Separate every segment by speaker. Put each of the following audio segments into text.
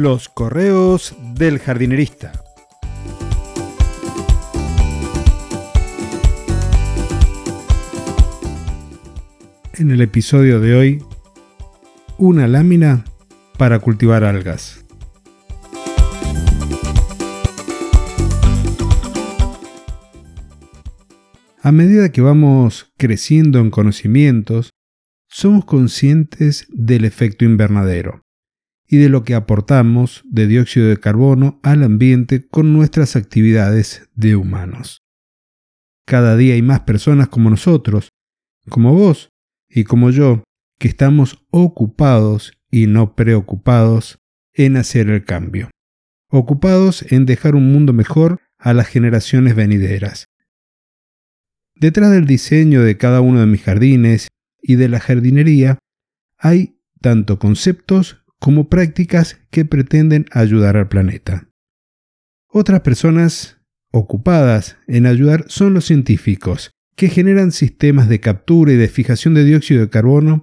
Speaker 1: Los correos del jardinerista. En el episodio de hoy, una lámina para cultivar algas. A medida que vamos creciendo en conocimientos, somos conscientes del efecto invernadero y de lo que aportamos de dióxido de carbono al ambiente con nuestras actividades de humanos. Cada día hay más personas como nosotros, como vos y como yo, que estamos ocupados y no preocupados en hacer el cambio, ocupados en dejar un mundo mejor a las generaciones venideras. Detrás del diseño de cada uno de mis jardines y de la jardinería hay tanto conceptos como prácticas que pretenden ayudar al planeta. Otras personas ocupadas en ayudar son los científicos, que generan sistemas de captura y de fijación de dióxido de carbono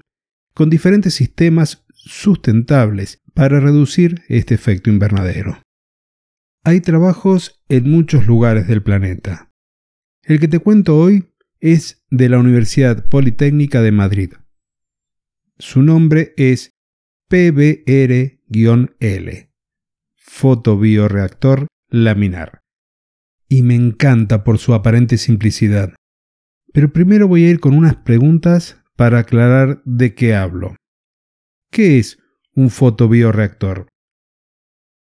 Speaker 1: con diferentes sistemas sustentables para reducir este efecto invernadero. Hay trabajos en muchos lugares del planeta. El que te cuento hoy es de la Universidad Politécnica de Madrid. Su nombre es PBR-L, fotobioreactor laminar. Y me encanta por su aparente simplicidad. Pero primero voy a ir con unas preguntas para aclarar de qué hablo. ¿Qué es un fotobioreactor?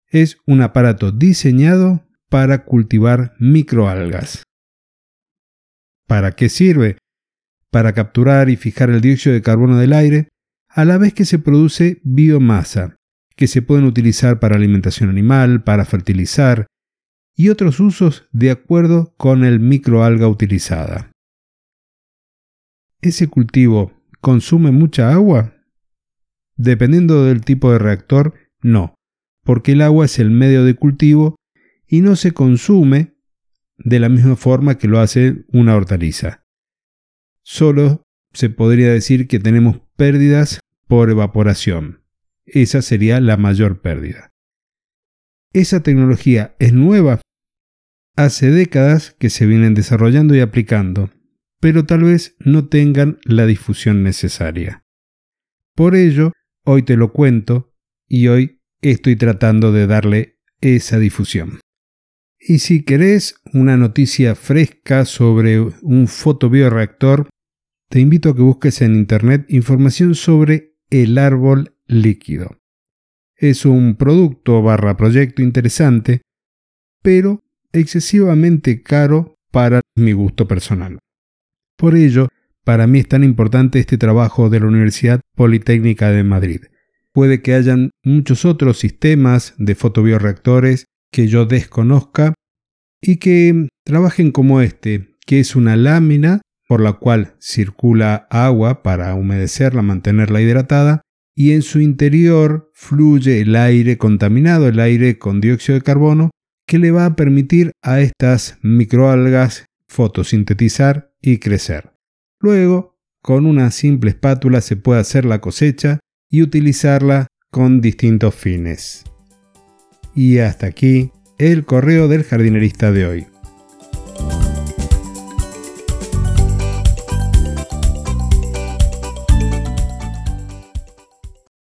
Speaker 1: Es un aparato diseñado para cultivar microalgas. ¿Para qué sirve? Para capturar y fijar el dióxido de carbono del aire a la vez que se produce biomasa, que se pueden utilizar para alimentación animal, para fertilizar y otros usos de acuerdo con el microalga utilizada. ¿Ese cultivo consume mucha agua? Dependiendo del tipo de reactor, no, porque el agua es el medio de cultivo y no se consume de la misma forma que lo hace una hortaliza. Solo se podría decir que tenemos pérdidas por evaporación. Esa sería la mayor pérdida. Esa tecnología es nueva. Hace décadas que se vienen desarrollando y aplicando, pero tal vez no tengan la difusión necesaria. Por ello, hoy te lo cuento y hoy estoy tratando de darle esa difusión. Y si querés una noticia fresca sobre un fotobioreactor, te invito a que busques en Internet información sobre el árbol líquido. Es un producto barra proyecto interesante, pero excesivamente caro para mi gusto personal. Por ello, para mí es tan importante este trabajo de la Universidad Politécnica de Madrid. Puede que hayan muchos otros sistemas de fotobioreactores que yo desconozca y que trabajen como este, que es una lámina por la cual circula agua para humedecerla, mantenerla hidratada, y en su interior fluye el aire contaminado, el aire con dióxido de carbono, que le va a permitir a estas microalgas fotosintetizar y crecer. Luego, con una simple espátula se puede hacer la cosecha y utilizarla con distintos fines. Y hasta aquí el correo del jardinerista de hoy.